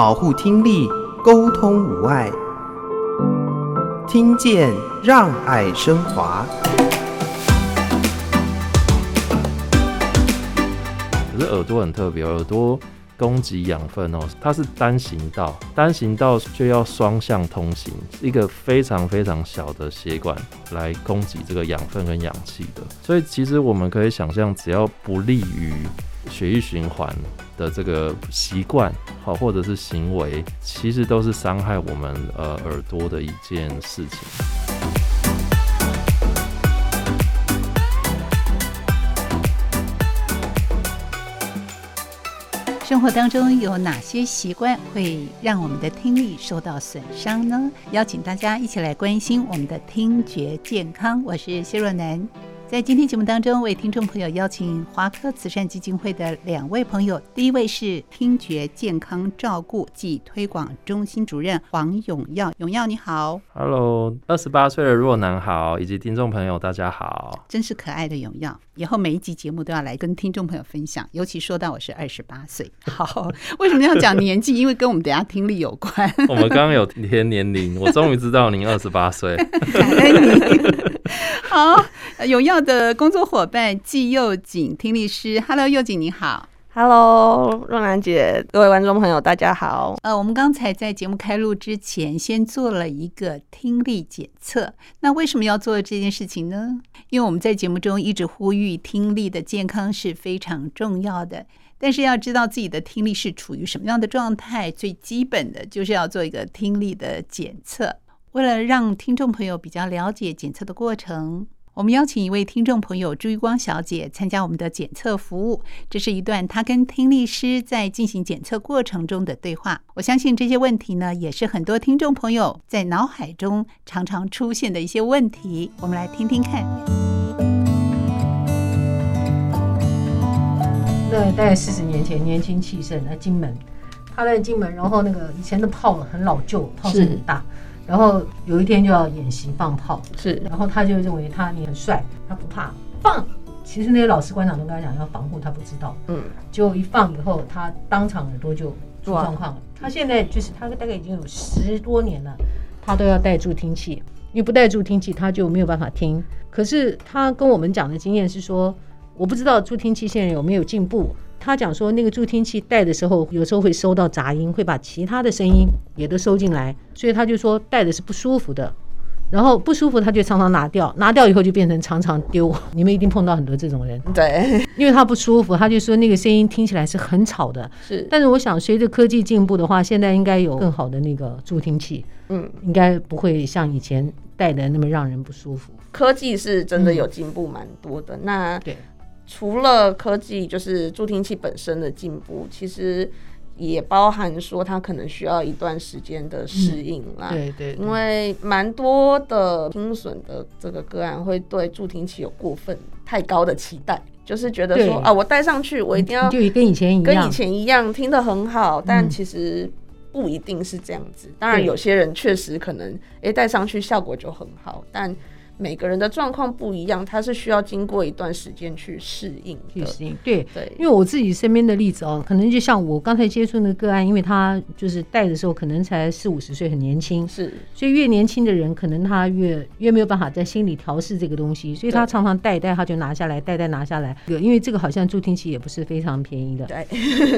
保护听力，沟通无碍，听见让爱升华。可是耳朵很特别，耳朵供给养分哦，它是单行道，单行道就要双向通行，一个非常非常小的血管来供给这个养分跟氧气的。所以其实我们可以想象，只要不利于血液循环的这个习惯，好，或者是行为，其实都是伤害我们呃耳朵的一件事情。生活当中有哪些习惯会让我们的听力受到损伤呢？邀请大家一起来关心我们的听觉健康。我是谢若楠。在今天节目当中，为听众朋友邀请华科慈善基金会的两位朋友。第一位是听觉健康照顾暨推广中心主任黄永耀，永耀你好，Hello，二十八岁的若男好，以及听众朋友大家好，真是可爱的永耀，以后每一集节目都要来跟听众朋友分享，尤其说到我是二十八岁，好，为什么要讲年纪？因为跟我们等下听力有关。我们刚刚有填年龄，我终于知道您二十八岁，感恩你。好，咏耀的工作伙伴季佑锦听力师，Hello，佑锦你好，Hello，若楠姐，各位观众朋友大家好。呃，我们刚才在节目开录之前，先做了一个听力检测。那为什么要做这件事情呢？因为我们在节目中一直呼吁听力的健康是非常重要的，但是要知道自己的听力是处于什么样的状态，最基本的就是要做一个听力的检测。为了让听众朋友比较了解检测的过程，我们邀请一位听众朋友朱玉光小姐参加我们的检测服务。这是一段她跟听力师在进行检测过程中的对话。我相信这些问题呢，也是很多听众朋友在脑海中常常出现的一些问题。我们来听听看。那大概四十年前，年轻气盛在金门，他在金门，然后那个以前的炮很老旧，炮声很大。然后有一天就要演习放炮，是，然后他就认为他你很帅，他不怕放。其实那些老师官长都跟他讲要防护，他不知道。嗯，结果一放以后，他当场耳朵就出状况了。他现在就是他大概已经有十多年了，他都要戴助听器，因为不戴助听器他就没有办法听。可是他跟我们讲的经验是说，我不知道助听器现在有没有进步。他讲说，那个助听器戴的时候，有时候会收到杂音，会把其他的声音也都收进来，所以他就说戴的是不舒服的。然后不舒服，他就常常拿掉，拿掉以后就变成常常丢。你们一定碰到很多这种人，对，因为他不舒服，他就说那个声音听起来是很吵的。是，但是我想随着科技进步的话，现在应该有更好的那个助听器，嗯，应该不会像以前戴的那么让人不舒服。科技是真的有进步蛮多的。嗯、那对。除了科技，就是助听器本身的进步，其实也包含说它可能需要一段时间的适应啦。嗯、对，对对，因为蛮多的听损的这个个案会对助听器有过分太高的期待，就是觉得说啊，我戴上去，我一定要就跟以前一样，跟以前一样听得很好，但其实不一定是这样子。当然，有些人确实可能诶戴上去效果就很好，但。每个人的状况不一样，他是需要经过一段时间去适应。去适应，对对。因为我自己身边的例子哦，可能就像我刚才接触那个个案，因为他就是戴的时候可能才四五十岁，很年轻，是。所以越年轻的人，可能他越越没有办法在心里调试这个东西，所以他常常戴戴他就拿下来，戴戴拿下来。对，因为这个好像助听器也不是非常便宜的。对。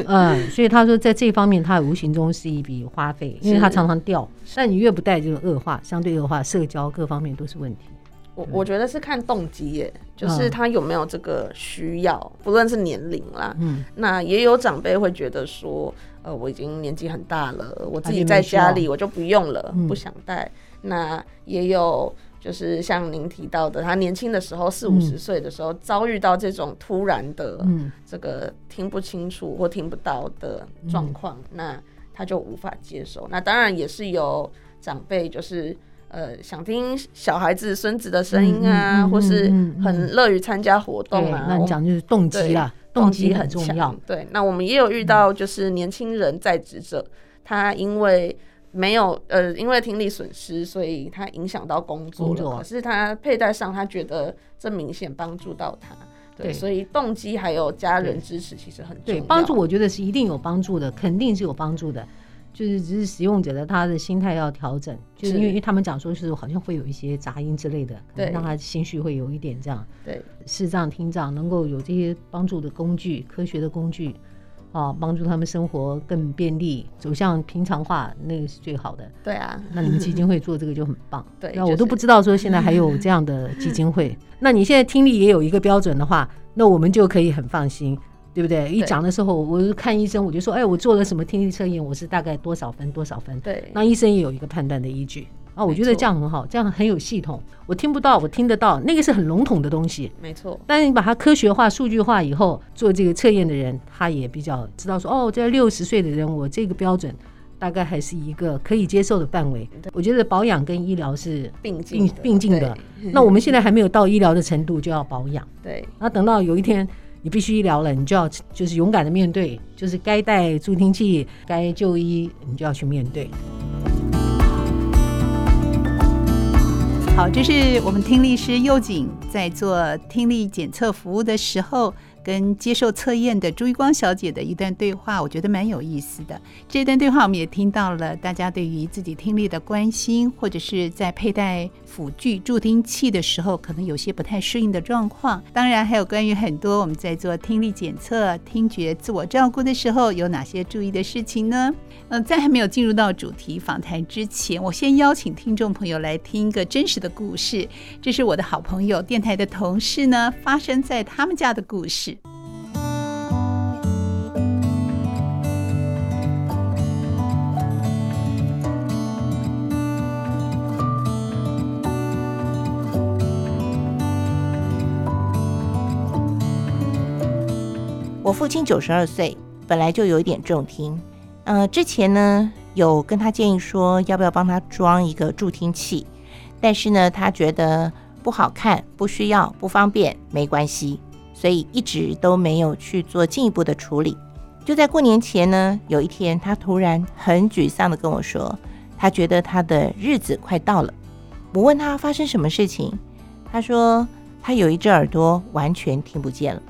嗯，所以他说在这方面，他无形中是一笔花费，因为他常常掉。但你越不戴，就恶化，相对恶化，社交各方面都是问题。我我觉得是看动机耶，就是他有没有这个需要，嗯、不论是年龄啦，嗯，那也有长辈会觉得说，呃，我已经年纪很大了，我自己在家里我就不用了，不想带。嗯、那也有就是像您提到的，他年轻的时候四五十岁的时候遭遇到这种突然的这个听不清楚或听不到的状况，嗯、那他就无法接受。那当然也是有长辈就是。呃，想听小孩子、孙子的声音啊，或是很乐于参加活动啊。那你讲就是动机啦，动机很重要。对，那我们也有遇到，就是年轻人在职者，嗯、他因为没有呃，因为听力损失，所以他影响到工作了。作可是他佩戴上，他觉得这明显帮助到他。对，对所以动机还有家人支持其实很重要。对，帮助我觉得是一定有帮助的，肯定是有帮助的。就是只是使用者的他的心态要调整，就是因为他们讲说是好像会有一些杂音之类的，对，让他心绪会有一点这样。对，视障听障能够有这些帮助的工具，科学的工具。啊，帮助他们生活更便利，走向平常化，那个是最好的。对啊，那你们基金会做这个就很棒。对，那我都不知道说现在还有这样的基金会。那你现在听力也有一个标准的话，那我们就可以很放心，对不对？一讲的时候，我看医生，我就说，哎，我做了什么听力测验，我是大概多少分，多少分。对，那医生也有一个判断的依据。啊，我觉得这样很好，这样很有系统。我听不到，我听得到，那个是很笼统的东西。没错。但是你把它科学化、数据化以后，做这个测验的人，他也比较知道说，哦，这六十岁的人，我这个标准大概还是一个可以接受的范围。我觉得保养跟医疗是并进并进的。那我们现在还没有到医疗的程度，就要保养。对。那等到有一天你必须医疗了，你就要就是勇敢的面对，就是该戴助听器、该就医，你就要去面对。好，这是我们听力师侑锦在做听力检测服务的时候，跟接受测验的朱一光小姐的一段对话，我觉得蛮有意思的。这段对话我们也听到了大家对于自己听力的关心，或者是在佩戴辅具助听器的时候，可能有些不太适应的状况。当然，还有关于很多我们在做听力检测、听觉自我照顾的时候，有哪些注意的事情呢？嗯，在还没有进入到主题访谈之前，我先邀请听众朋友来听一个真实的故事。这是我的好朋友电台的同事呢，发生在他们家的故事。我父亲九十二岁，本来就有一点重听。呃，之前呢有跟他建议说要不要帮他装一个助听器，但是呢他觉得不好看、不需要、不方便，没关系。所以一直都没有去做进一步的处理。就在过年前呢，有一天他突然很沮丧的跟我说，他觉得他的日子快到了。我问他发生什么事情，他说他有一只耳朵完全听不见了，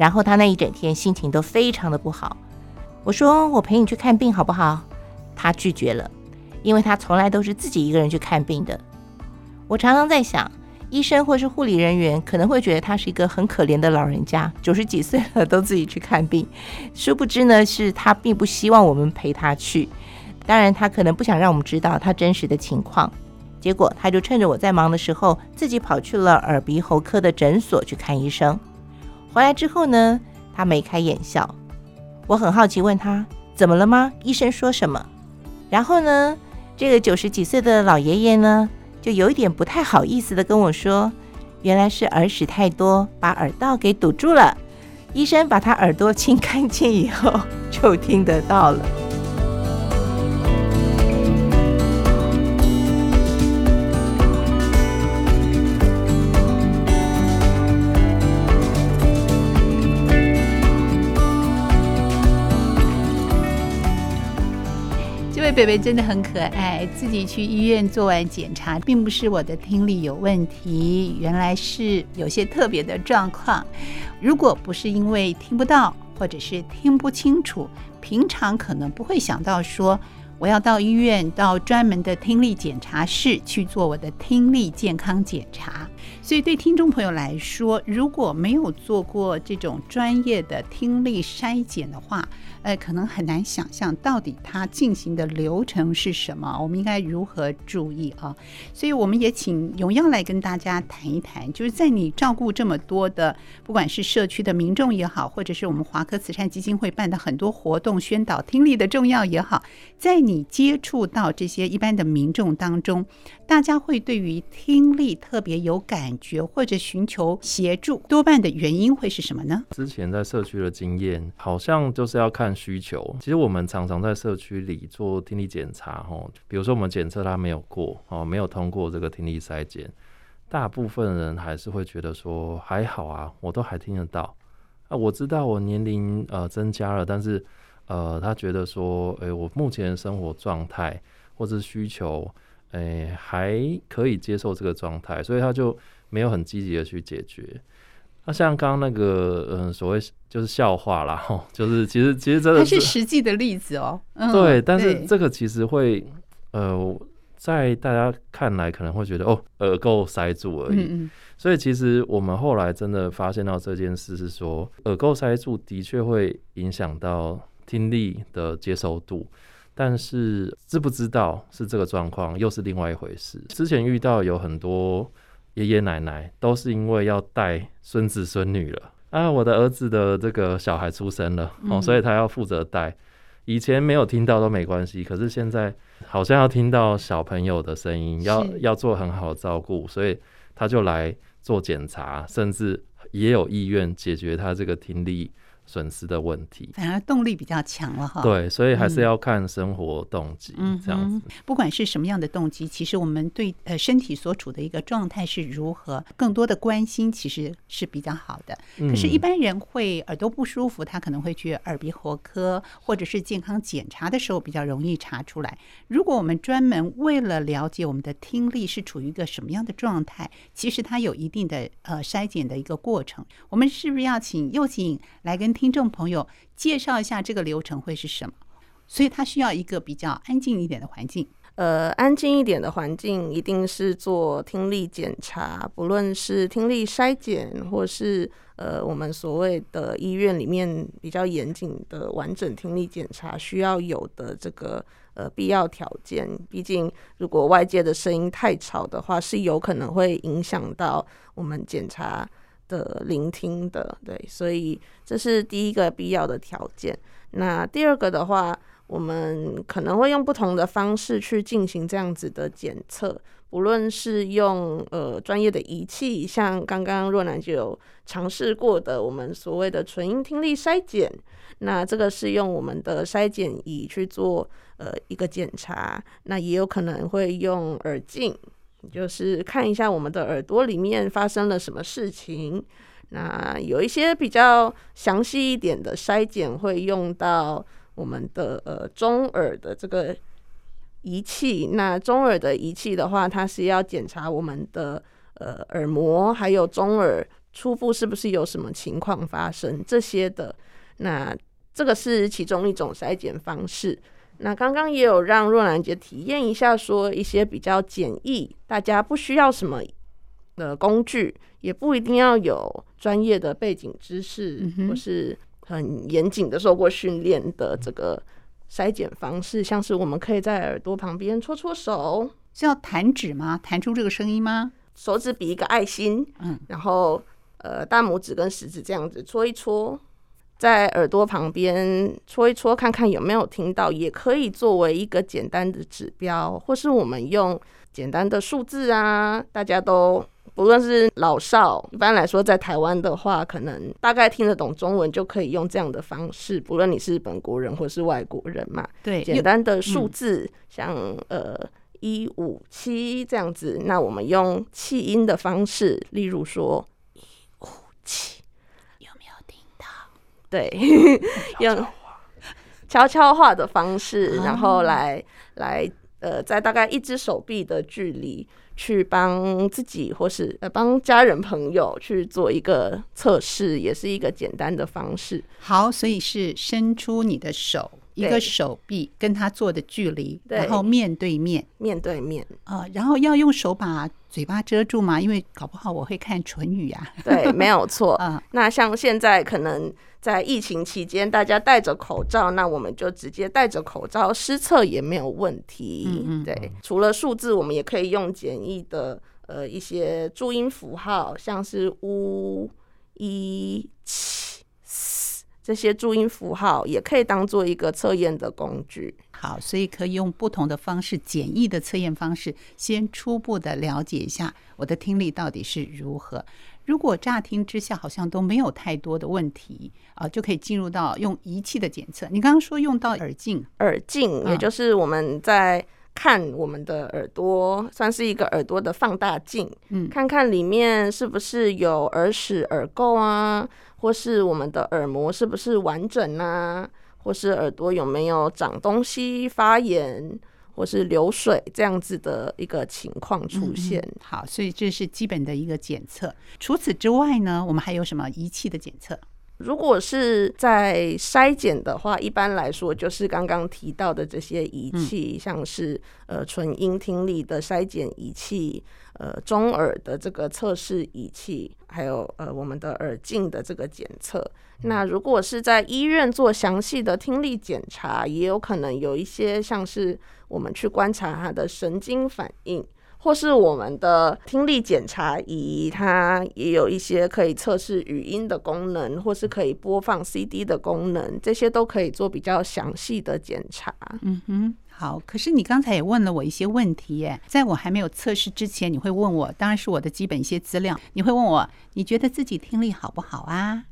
然后他那一整天心情都非常的不好。我说我陪你去看病好不好？他拒绝了，因为他从来都是自己一个人去看病的。我常常在想。医生或是护理人员可能会觉得他是一个很可怜的老人家，九十几岁了都自己去看病。殊不知呢，是他并不希望我们陪他去。当然，他可能不想让我们知道他真实的情况。结果，他就趁着我在忙的时候，自己跑去了耳鼻喉科的诊所去看医生。回来之后呢，他眉开眼笑。我很好奇，问他怎么了吗？医生说什么？然后呢，这个九十几岁的老爷爷呢，就有一点不太好意思的跟我说，原来是耳屎太多，把耳道给堵住了。医生把他耳朵清干净以后，就听得到了。贝贝真的很可爱，自己去医院做完检查，并不是我的听力有问题，原来是有些特别的状况。如果不是因为听不到，或者是听不清楚，平常可能不会想到说我要到医院，到专门的听力检查室去做我的听力健康检查。所以对听众朋友来说，如果没有做过这种专业的听力筛检的话，呃，可能很难想象到底它进行的流程是什么，我们应该如何注意啊？所以我们也请咏耀来跟大家谈一谈，就是在你照顾这么多的，不管是社区的民众也好，或者是我们华科慈善基金会办的很多活动宣导听力的重要也好，在你接触到这些一般的民众当中，大家会对于听力特别有感觉或者寻求协助，多半的原因会是什么呢？之前在社区的经验，好像就是要看。需求，其实我们常常在社区里做听力检查，吼，比如说我们检测他没有过，哦，没有通过这个听力筛检，大部分人还是会觉得说还好啊，我都还听得到。啊，我知道我年龄呃增加了，但是呃，他觉得说，诶，我目前的生活状态或者需求，诶，还可以接受这个状态，所以他就没有很积极的去解决。那像刚刚那个，嗯，所谓就是笑话啦，吼，就是其实其实真的是实际的例子哦。嗯、对，但是这个其实会，呃，在大家看来可能会觉得哦，耳垢塞住而已。嗯嗯。所以其实我们后来真的发现到这件事是说，耳垢塞住的确会影响到听力的接受度，但是知不知道是这个状况又是另外一回事。之前遇到有很多。爷爷奶奶都是因为要带孙子孙女了啊，我的儿子的这个小孩出生了哦，所以他要负责带。以前没有听到都没关系，可是现在好像要听到小朋友的声音，要要做很好的照顾，所以他就来做检查，甚至也有意愿解决他这个听力损失的问题，反而动力比较强了哈。对，所以还是要看生活动机这样子。嗯嗯。不管是什么样的动机，其实我们对呃身体所处的一个状态是如何，更多的关心其实是比较好的。可是，一般人会耳朵不舒服，他可能会去耳鼻喉科，或者是健康检查的时候比较容易查出来。如果我们专门为了了解我们的听力是处于一个什么样的状态，其实它有一定的呃筛检的一个过程。我们是不是要请又请来跟听众朋友介绍一下这个流程会是什么？所以它需要一个比较安静一点的环境。呃，安静一点的环境一定是做听力检查，不论是听力筛检，或是呃我们所谓的医院里面比较严谨的完整听力检查需要有的这个呃必要条件。毕竟如果外界的声音太吵的话，是有可能会影响到我们检查的聆听的，对，所以这是第一个必要的条件。那第二个的话，我们可能会用不同的方式去进行这样子的检测，不论是用呃专业的仪器，像刚刚若男就有尝试过的我们所谓的纯音听力筛检，那这个是用我们的筛检仪去做呃一个检查，那也有可能会用耳镜。就是看一下我们的耳朵里面发生了什么事情。那有一些比较详细一点的筛检，会用到我们的呃中耳的这个仪器。那中耳的仪器的话，它是要检查我们的呃耳膜还有中耳初步是不是有什么情况发生这些的。那这个是其中一种筛检方式。那刚刚也有让若兰姐体验一下，说一些比较简易，大家不需要什么的工具，也不一定要有专业的背景知识，嗯、或是很严谨的受过训练的这个筛检方式，像是我们可以在耳朵旁边搓搓手，是要弹指吗？弹出这个声音吗？手指比一个爱心，嗯，然后呃大拇指跟食指这样子搓一搓。在耳朵旁边戳一戳，看看有没有听到，也可以作为一个简单的指标，或是我们用简单的数字啊，大家都不论是老少，一般来说在台湾的话，可能大概听得懂中文就可以用这样的方式，不论你是本国人或是外国人嘛。对，简单的数字，嗯、像呃一五七这样子，那我们用气音的方式，例如说一五七。对，用悄悄话的方式，然后来来呃，在大概一只手臂的距离去帮自己或是呃帮家人朋友去做一个测试，也是一个简单的方式。好，所以是伸出你的手，一个手臂跟他做的距离，然后面对面，面对面啊、呃，然后要用手把嘴巴遮住吗？因为搞不好我会看唇语啊。对，没有错啊。那像现在可能。在疫情期间，大家戴着口罩，那我们就直接戴着口罩施测也没有问题。嗯嗯，对，除了数字，我们也可以用简易的呃一些注音符号，像是乌、一、七、四这些注音符号，也可以当做一个测验的工具。好，所以可以用不同的方式，简易的测验方式，先初步的了解一下我的听力到底是如何。如果乍听之下好像都没有太多的问题啊，就可以进入到用仪器的检测。你刚刚说用到耳镜，耳镜也就是我们在看我们的耳朵，算是一个耳朵的放大镜，嗯，看看里面是不是有耳屎、耳垢啊，或是我们的耳膜是不是完整啊，或是耳朵有没有长东西、发炎，或是流水这样子的一个情况出现。嗯。好，所以这是基本的一个检测。除此之外呢，我们还有什么仪器的检测？如果是在筛检的话，一般来说就是刚刚提到的这些仪器，嗯、像是呃纯音听力的筛检仪器，呃中耳的这个测试仪器，还有呃我们的耳镜的这个检测。那如果是在医院做详细的听力检查，也有可能有一些像是我们去观察他的神经反应。或是我们的听力检查仪，它也有一些可以测试语音的功能，或是可以播放 CD 的功能，这些都可以做比较详细的检查。嗯哼，好。可是你刚才也问了我一些问题耶，在我还没有测试之前，你会问我，当然是我的基本一些资料。你会问我，你觉得自己听力好不好啊？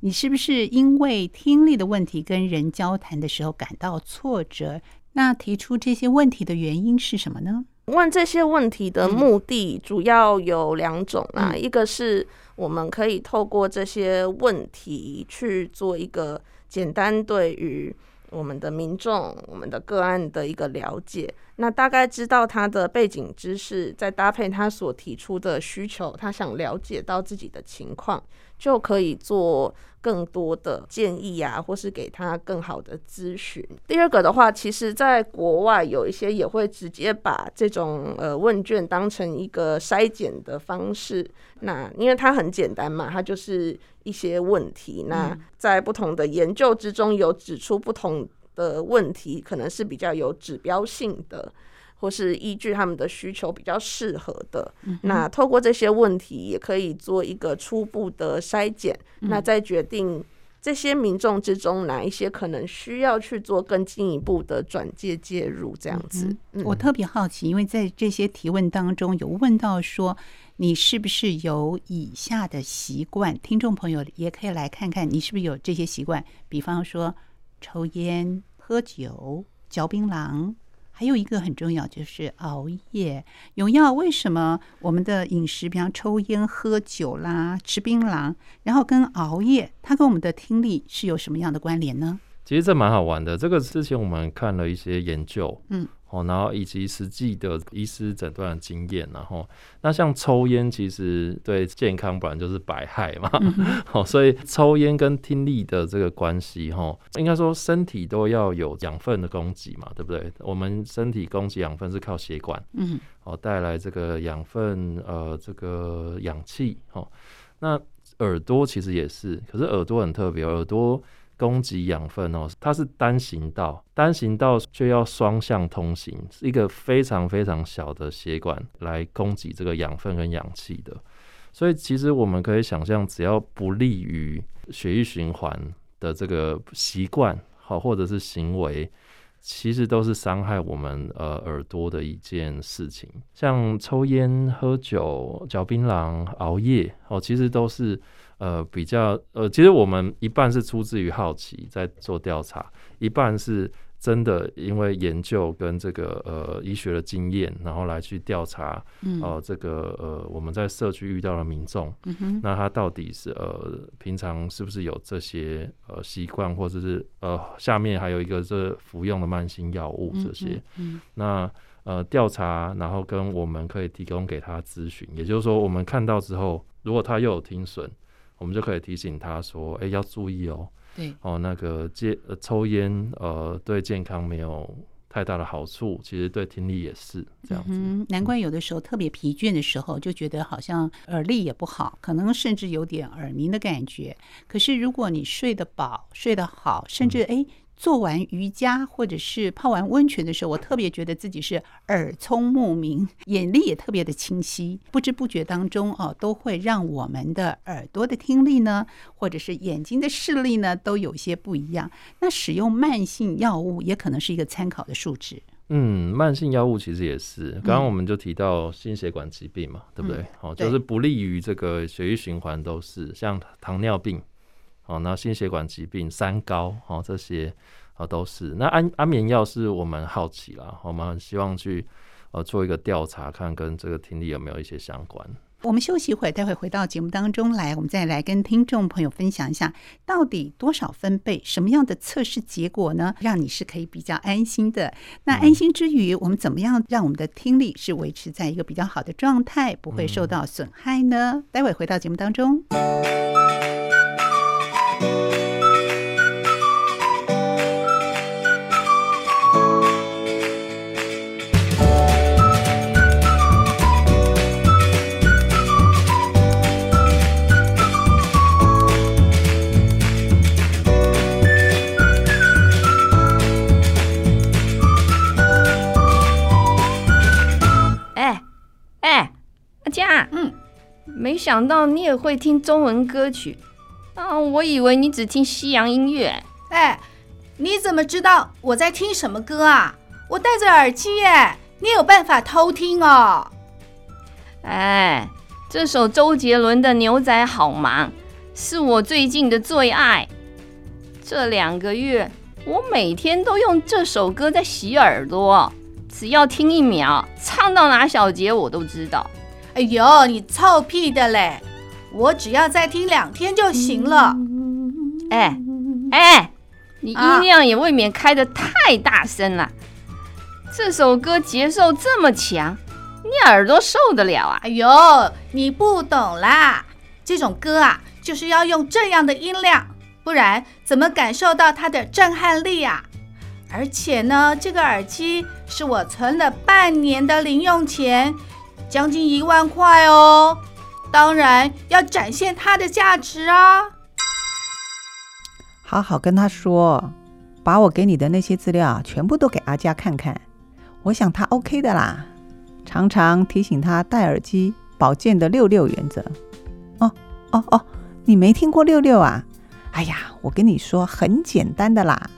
你是不是因为听力的问题跟人交谈的时候感到挫折？那提出这些问题的原因是什么呢？问这些问题的目的主要有两种啊，嗯、一个是我们可以透过这些问题去做一个简单对于我们的民众、我们的个案的一个了解，那大概知道他的背景知识，再搭配他所提出的需求，他想了解到自己的情况，就可以做更多的建议啊，或是给他更好的咨询。第二个的话，其实在国外有一些也会直接把这种呃问卷当成一个筛检的方式，那因为它很简单嘛，它就是。一些问题，那在不同的研究之中有指出不同的问题，可能是比较有指标性的，或是依据他们的需求比较适合的。那透过这些问题，也可以做一个初步的筛检，那再决定这些民众之中哪一些可能需要去做更进一步的转介介入，这样子。我特别好奇，因为在这些提问当中有问到说。你是不是有以下的习惯？听众朋友也可以来看看，你是不是有这些习惯？比方说抽烟、喝酒、嚼槟榔，还有一个很重要就是熬夜。咏耀，为什么我们的饮食，比方抽烟、喝酒啦、吃槟榔，然后跟熬夜，它跟我们的听力是有什么样的关联呢？其实这蛮好玩的。这个之前我们看了一些研究，嗯。哦，然后以及实际的医师诊断的经验，然后那像抽烟，其实对健康本来就是百害嘛，哦，所以抽烟跟听力的这个关系，哈，应该说身体都要有养分的供给嘛，对不对？我们身体供给养分是靠血管，嗯，哦，带来这个养分，呃，这个氧气，哦，那耳朵其实也是，可是耳朵很特别，耳朵。供给养分哦，它是单行道，单行道却要双向通行，是一个非常非常小的血管来供给这个养分跟氧气的。所以其实我们可以想象，只要不利于血液循环的这个习惯，好或者是行为，其实都是伤害我们呃耳朵的一件事情。像抽烟、喝酒、嚼槟榔、熬夜，哦，其实都是。呃，比较呃，其实我们一半是出自于好奇在做调查，一半是真的因为研究跟这个呃医学的经验，然后来去调查，呃，这个呃我们在社区遇到的民众，嗯哼，那他到底是呃平常是不是有这些呃习惯，或者是呃下面还有一个是服用的慢性药物这些，嗯，那呃调查，然后跟我们可以提供给他咨询，也就是说我们看到之后，如果他又有听损。我们就可以提醒他说：“哎、欸，要注意哦，对哦，那个戒呃抽烟呃对健康没有太大的好处，其实对听力也是这样子。嗯，难怪有的时候特别疲倦的时候，就觉得好像耳力也不好，可能甚至有点耳鸣的感觉。可是如果你睡得饱、睡得好，甚至哎。嗯做完瑜伽或者是泡完温泉的时候，我特别觉得自己是耳聪目明，眼力也特别的清晰。不知不觉当中哦，都会让我们的耳朵的听力呢，或者是眼睛的视力呢，都有些不一样。那使用慢性药物也可能是一个参考的数值。嗯，慢性药物其实也是。刚刚我们就提到心血管疾病嘛，嗯、对不对？哦，就是不利于这个血液循环，都是像糖尿病。哦，那心血管疾病、三高，哦，这些啊都是。那安安眠药是我们好奇啦，我们很希望去呃做一个调查，看跟这个听力有没有一些相关。我们休息一会儿，待会回到节目当中来，我们再来跟听众朋友分享一下，到底多少分贝，什么样的测试结果呢？让你是可以比较安心的。那安心之余，我们怎么样让我们的听力是维持在一个比较好的状态，不会受到损害呢？待会回到节目当中。没想到你也会听中文歌曲啊！我以为你只听西洋音乐。哎，你怎么知道我在听什么歌啊？我戴着耳机耶，你有办法偷听哦。哎，这首周杰伦的《牛仔好忙》是我最近的最爱。这两个月，我每天都用这首歌在洗耳朵，只要听一秒，唱到哪小节我都知道。哎呦，你臭屁的嘞！我只要再听两天就行了。哎哎，你音量也未免开得太大声了。啊、这首歌节奏这么强，你耳朵受得了啊？哎呦，你不懂啦！这种歌啊，就是要用这样的音量，不然怎么感受到它的震撼力啊？而且呢，这个耳机是我存了半年的零用钱。将近一万块哦，当然要展现它的价值啊！好好跟他说，把我给你的那些资料全部都给阿佳看看，我想他 OK 的啦。常常提醒他戴耳机保健的六六原则。哦哦哦，你没听过六六啊？哎呀，我跟你说很简单的啦，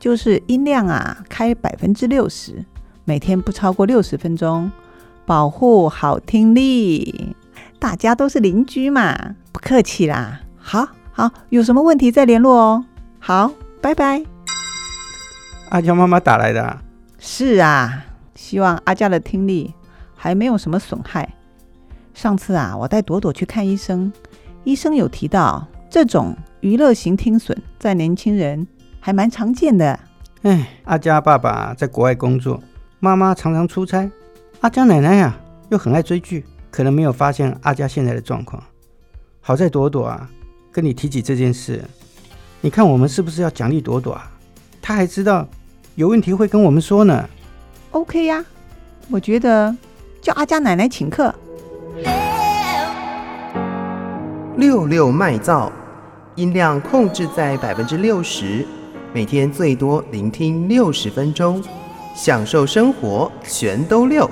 就是音量啊开百分之六十，每天不超过六十分钟。保护好听力，大家都是邻居嘛，不客气啦。好好，有什么问题再联络哦。好，拜拜。阿娇妈妈打来的啊。是啊，希望阿娇的听力还没有什么损害。上次啊，我带朵朵去看医生，医生有提到这种娱乐型听损在年轻人还蛮常见的。哎，阿佳爸爸在国外工作，妈妈常常出差。阿佳奶奶呀、啊，又很爱追剧，可能没有发现阿佳现在的状况。好在朵朵啊，跟你提起这件事，你看我们是不是要奖励朵朵啊？她还知道有问题会跟我们说呢。OK 呀，我觉得叫阿佳奶奶请客。六六麦噪，音量控制在百分之六十，每天最多聆听六十分钟，享受生活，全都六。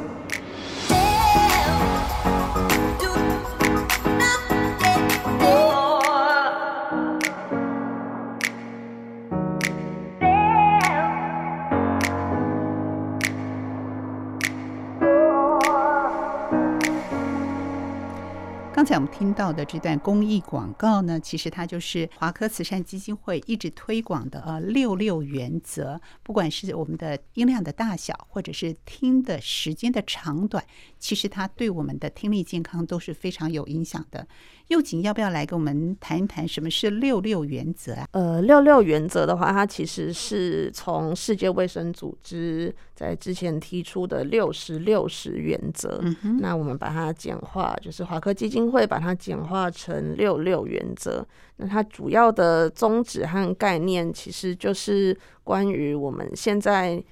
到的这段公益广告呢，其实它就是华科慈善基金会一直推广的呃六六原则。不管是我们的音量的大小，或者是听的时间的长短，其实它对我们的听力健康都是非常有影响的。又锦要不要来跟我们谈一谈什么是六六原则啊？呃，六六原则的话，它其实是从世界卫生组织在之前提出的六十六十原则。嗯哼，那我们把它简化，就是华科基金会把它简化成六六原则。那它主要的宗旨和概念，其实就是关于我们现在。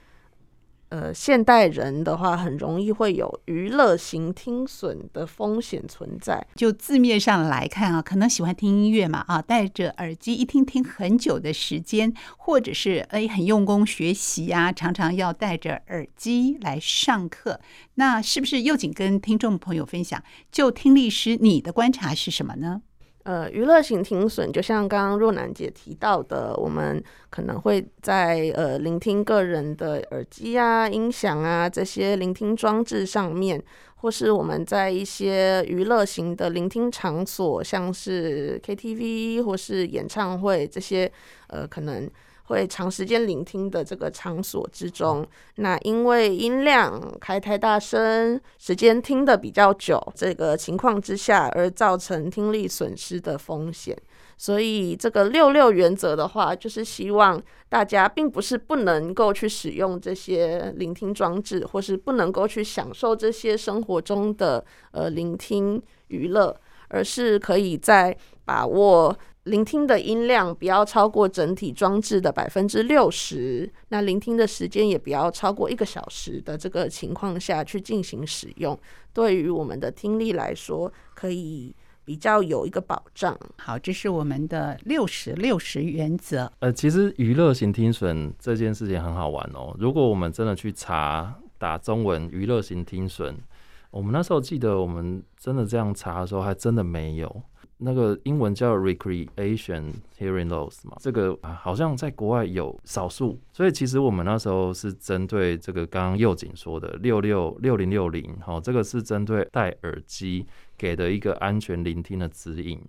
呃，现代人的话，很容易会有娱乐型听损的风险存在。就字面上来看啊，可能喜欢听音乐嘛，啊，戴着耳机一听听很久的时间，或者是哎很用功学习啊，常常要戴着耳机来上课。那是不是又仅跟听众朋友分享，就听力师你的观察是什么呢？呃，娱乐型听损，就像刚刚若楠姐提到的，我们可能会在呃聆听个人的耳机啊、音响啊这些聆听装置上面，或是我们在一些娱乐型的聆听场所，像是 KTV 或是演唱会这些，呃，可能会长时间聆听的这个场所之中，那因为音量开太大声，时间听得比较久，这个情况之下而造成听力损失的风险。所以这个六六原则的话，就是希望大家并不是不能够去使用这些聆听装置，或是不能够去享受这些生活中的呃聆听娱乐，而是可以在把握聆听的音量不要超过整体装置的百分之六十，那聆听的时间也不要超过一个小时的这个情况下去进行使用，对于我们的听力来说，可以。比较有一个保障。好，这是我们的六十六十原则。呃，其实娱乐型听损这件事情很好玩哦。如果我们真的去查打中文娱乐型听损，我们那时候记得我们真的这样查的时候，还真的没有。那个英文叫 recreation hearing loss 嘛，这个好像在国外有少数，所以其实我们那时候是针对这个刚刚佑景说的六六六零六零，好，这个是针对戴耳机给的一个安全聆听的指引。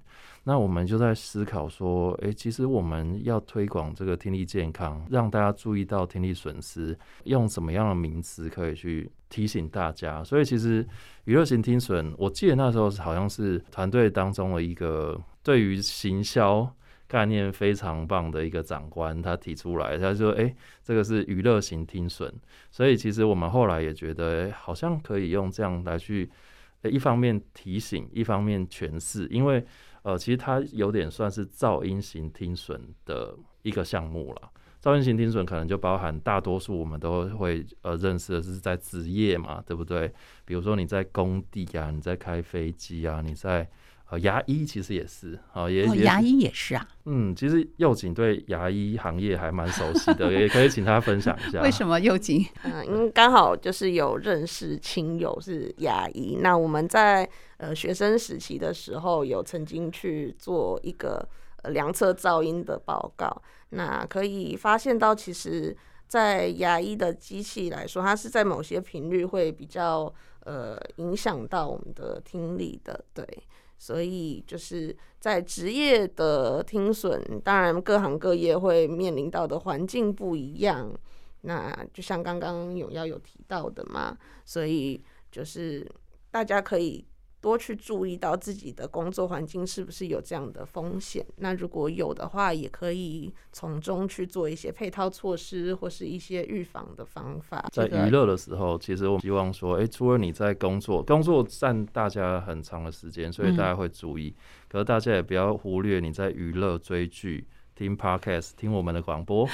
那我们就在思考说，诶、其实我们要推广这个听力健康，让大家注意到听力损失，用什么样的名词可以去提醒大家？所以其实娱乐型听损，我记得那时候好像是团队当中的一个对于行销概念非常棒的一个长官，他提出来，他说，诶、这个是娱乐型听损。所以其实我们后来也觉得，欸，好像可以用这样来去，一方面提醒，一方面诠释，因为。呃，其实它有点算是噪音型听损的一个项目了。噪音型听损可能就包含大多数我们都会呃认识的是在职业嘛，对不对？比如说你在工地啊，你在开飞机啊，你在。呃，牙医其实也是，哦，也，也牙医也是啊。嗯，其实佑景对牙医行业还蛮熟悉的，也可以请他分享一下。为什么佑景？嗯，因为刚好就是有认识亲友是牙医，那我们在呃学生时期的时候有曾经去做一个呃量测噪音的报告，那可以发现到，其实，在牙医的机器来说，它是在某些频率会比较呃影响到我们的听力的，对。所以就是在职业的听损，当然各行各业会面临到的环境不一样。那就像刚刚永耀有提到的嘛，所以就是大家可以。多去注意到自己的工作环境是不是有这样的风险，那如果有的话，也可以从中去做一些配套措施或是一些预防的方法。在娱乐的时候，其实我们希望说，诶、欸，除了你在工作，工作占大家很长的时间，所以大家会注意，嗯、可是大家也不要忽略你在娱乐追剧。听 podcast，听我们的广播，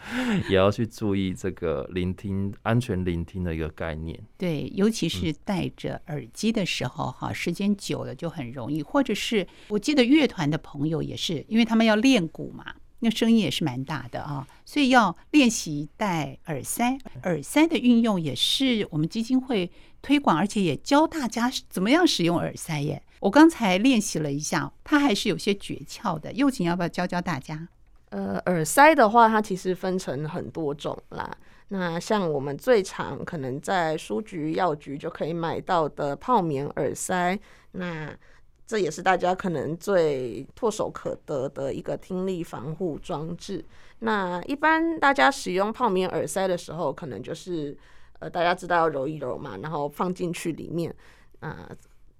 也要去注意这个聆听、安全聆听的一个概念。对，尤其是戴着耳机的时候，哈、嗯，时间久了就很容易。或者是我记得乐团的朋友也是，因为他们要练鼓嘛，那声音也是蛮大的啊，所以要练习戴耳塞。耳塞的运用也是我们基金会推广，而且也教大家怎么样使用耳塞耶。我刚才练习了一下，它还是有些诀窍的。佑景要不要教教大家？呃，耳塞的话，它其实分成很多种啦。那像我们最常可能在书局、药局就可以买到的泡棉耳塞，那这也是大家可能最唾手可得的一个听力防护装置。那一般大家使用泡棉耳塞的时候，可能就是呃，大家知道要揉一揉嘛，然后放进去里面啊。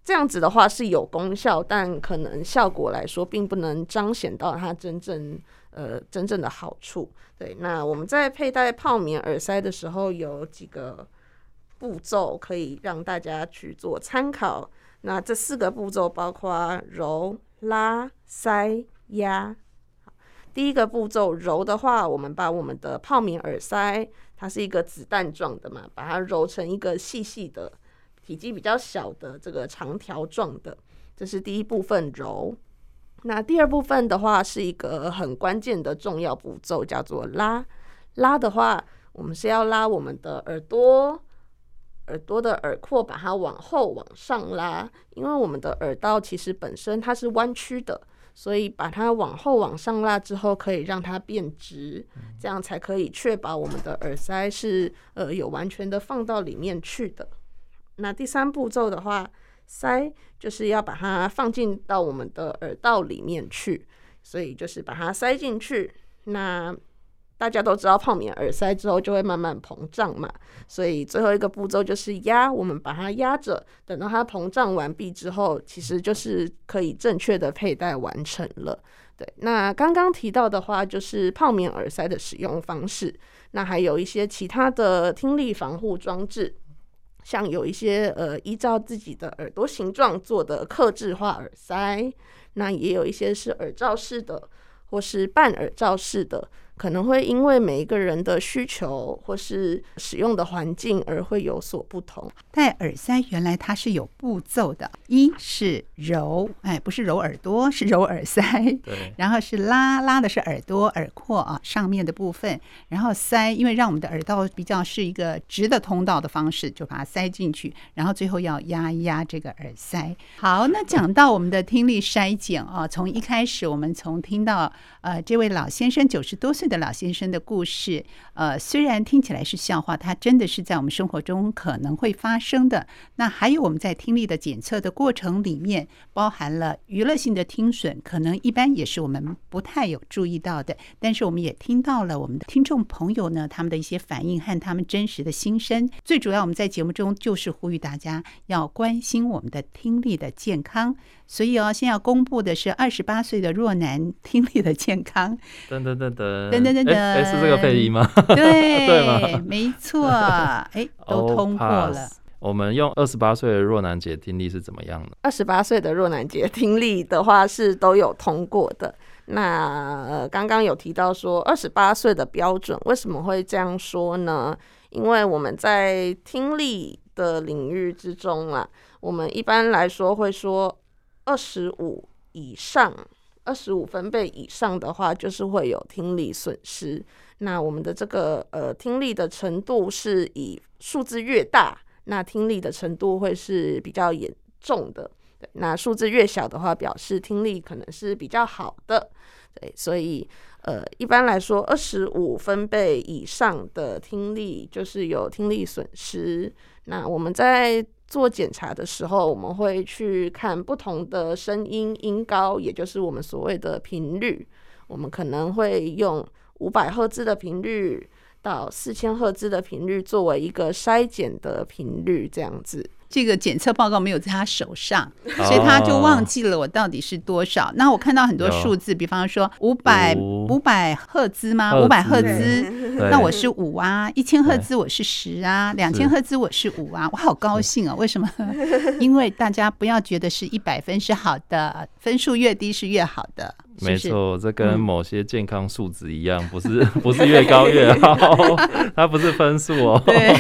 这样子的话是有功效，但可能效果来说并不能彰显到它真正呃真正的好处。对，那我们在佩戴泡棉耳塞的时候，有几个步骤可以让大家去做参考。那这四个步骤包括揉、拉、塞、压。第一个步骤揉的话，我们把我们的泡棉耳塞，它是一个子弹状的嘛，把它揉成一个细细的。体积比较小的这个长条状的，这是第一部分揉。那第二部分的话，是一个很关键的重要步骤，叫做拉。拉的话，我们是要拉我们的耳朵，耳朵的耳廓，把它往后往上拉。因为我们的耳道其实本身它是弯曲的，所以把它往后往上拉之后，可以让它变直，这样才可以确保我们的耳塞是呃有完全的放到里面去的。那第三步骤的话，塞就是要把它放进到我们的耳道里面去，所以就是把它塞进去。那大家都知道，泡棉耳塞之后就会慢慢膨胀嘛，所以最后一个步骤就是压，我们把它压着，等到它膨胀完毕之后，其实就是可以正确的佩戴完成了。对，那刚刚提到的话，就是泡棉耳塞的使用方式，那还有一些其他的听力防护装置，像有一些呃依照自己的耳朵形状做的刻制化耳塞，那也有一些是耳罩式的，或是半耳罩式的。可能会因为每一个人的需求或是使用的环境而会有所不同。戴耳塞原来它是有步骤的，一是揉，哎，不是揉耳朵，是揉耳塞。对。然后是拉，拉的是耳朵耳廓啊上面的部分。然后塞，因为让我们的耳道比较是一个直的通道的方式，就把它塞进去。然后最后要压一压这个耳塞。好，那讲到我们的听力筛检啊，从一开始我们从听到呃这位老先生九十多岁。的老先生的故事，呃，虽然听起来是笑话，它真的是在我们生活中可能会发生的。那还有我们在听力的检测的过程里面，包含了娱乐性的听损，可能一般也是我们不太有注意到的。但是我们也听到了我们的听众朋友呢，他们的一些反应和他们真实的心声。最主要，我们在节目中就是呼吁大家要关心我们的听力的健康。所以哦，先要公布的是二十八岁的若男听力的健康。噔噔噔噔噔噔噔噔，哎，是这个配音吗？对，对吗？没错，哎，都通过了。我们用二十八岁的若男姐听力是怎么样的？二十八岁的若男姐听力的话是都有通过的。那呃，刚刚有提到说二十八岁的标准，为什么会这样说呢？因为我们在听力的领域之中啊，我们一般来说会说。二十五以上，二十五分贝以上的话，就是会有听力损失。那我们的这个呃听力的程度是以数字越大，那听力的程度会是比较严重的。对，那数字越小的话，表示听力可能是比较好的。对，所以呃一般来说，二十五分贝以上的听力就是有听力损失。那我们在做检查的时候，我们会去看不同的声音音高，也就是我们所谓的频率。我们可能会用五百赫兹的频率到四千赫兹的频率作为一个筛检的频率，这样子。这个检测报告没有在他手上，所以他就忘记了我到底是多少。那我看到很多数字，比方说五百五百赫兹吗？五百赫兹，那我是五啊。一千赫兹我是十啊，两千赫兹我是五啊。我好高兴啊！为什么？因为大家不要觉得是一百分是好的，分数越低是越好的。没错，这跟某些健康数值一样，不是 不是越高越好，它不是分数哦。对，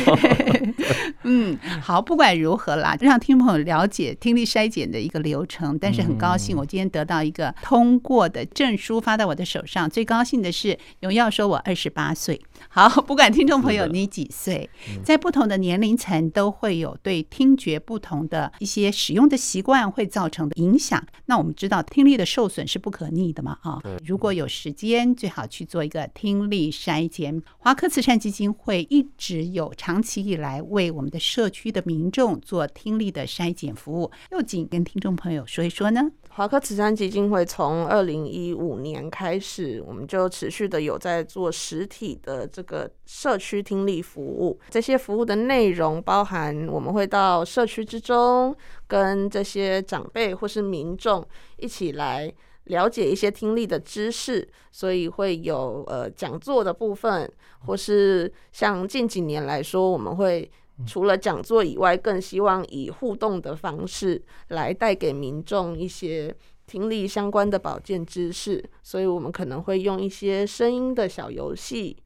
嗯，好，不管如何啦，让听众朋友了解听力筛检的一个流程。但是很高兴，我今天得到一个通过的证书发到我的手上。最高兴的是，荣耀说我二十八岁。好，不管听众朋友你几岁，在不同的年龄层都会有对听觉不同的一些使用的习惯会造成的影响。那我们知道，听力的受损是不可逆的嘛？啊，如果有时间，最好去做一个听力筛检。华科慈善基金会一直有长期以来为我们的社区的民众做听力的筛检服务。又仅跟听众朋友说一说呢？华科慈善基金会从二零一五年开始，我们就持续的有在做实体的这个社区听力服务。这些服务的内容包含，我们会到社区之中，跟这些长辈或是民众一起来了解一些听力的知识，所以会有呃讲座的部分，或是像近几年来说，我们会。除了讲座以外，更希望以互动的方式来带给民众一些听力相关的保健知识，所以我们可能会用一些声音的小游戏，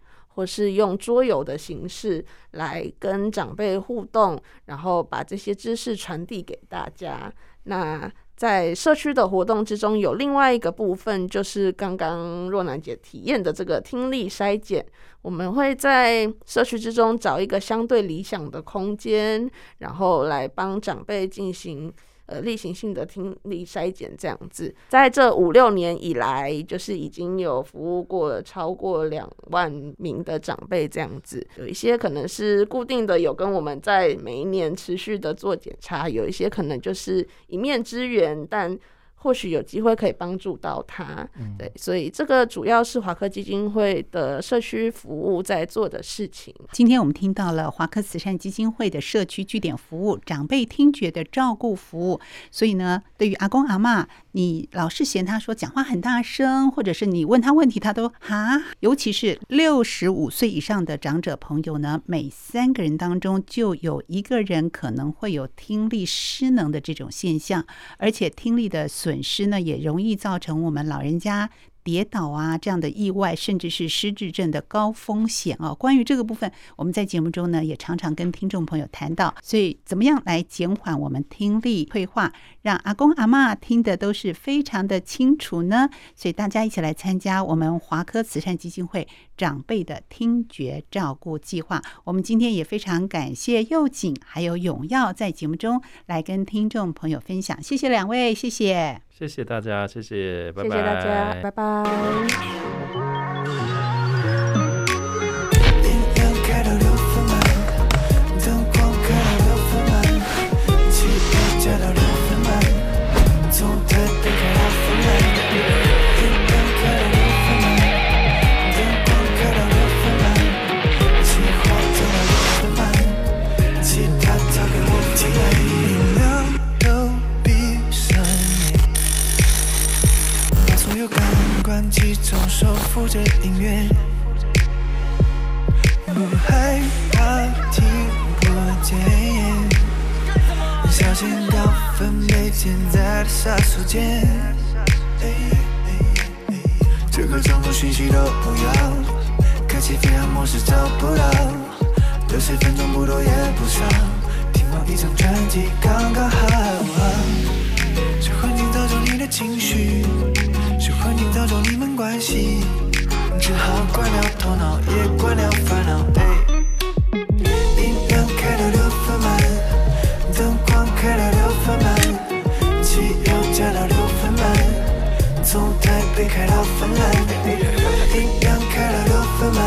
或是用桌游的形式来跟长辈互动，然后把这些知识传递给大家。那在社区的活动之中，有另外一个部分，就是刚刚若楠姐体验的这个听力筛检。我们会在社区之中找一个相对理想的空间，然后来帮长辈进行。呃，例行性的听力筛检这样子，在这五六年以来，就是已经有服务过超过两万名的长辈这样子。有一些可能是固定的，有跟我们在每一年持续的做检查；有一些可能就是一面之缘，但或许有机会可以帮助到他。嗯、对，所以这个主要是华科基金会的社区服务在做的事情。今天我们听到了华科慈善基金会的社区据点服务、长辈听觉的照顾服务。所以呢，对于阿公阿嬷，你老是嫌他说讲话很大声，或者是你问他问题，他都哈。尤其是六十五岁以上的长者朋友呢，每三个人当中就有一个人可能会有听力失能的这种现象，而且听力的损。失呢，也容易造成我们老人家跌倒啊，这样的意外，甚至是失智症的高风险啊。关于这个部分，我们在节目中呢也常常跟听众朋友谈到。所以，怎么样来减缓我们听力退化，让阿公阿妈听得都是非常的清楚呢？所以，大家一起来参加我们华科慈善基金会长辈的听觉照顾计划。我们今天也非常感谢佑景还有永耀在节目中来跟听众朋友分享。谢谢两位，谢谢。谢谢大家，谢谢，拜拜。谢谢大家，拜拜。着音乐，不害怕听不见，小心高分贝潜在的杀手锏。这个种种讯息都不要，开启飞行模式找不到，六十分钟不多也不少，听完一张专辑刚刚好。是环境造就你的情绪。是环境造就你们关系，只好关掉头脑，也关掉烦恼。哎，音量开到六分满，灯光开到六分满，汽油加到六分满，从台北开到芬兰。音量开到六分满，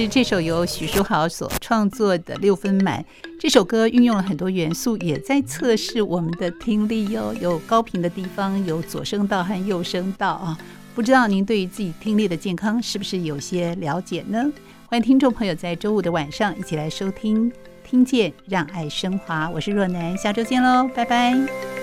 是这首由许书豪所创作的《六分满》。这首歌运用了很多元素，也在测试我们的听力哟。有高频的地方，有左声道和右声道啊。不知道您对于自己听力的健康是不是有些了解呢？欢迎听众朋友在周五的晚上一起来收听《听见让爱升华》，我是若楠，下周见喽，拜拜。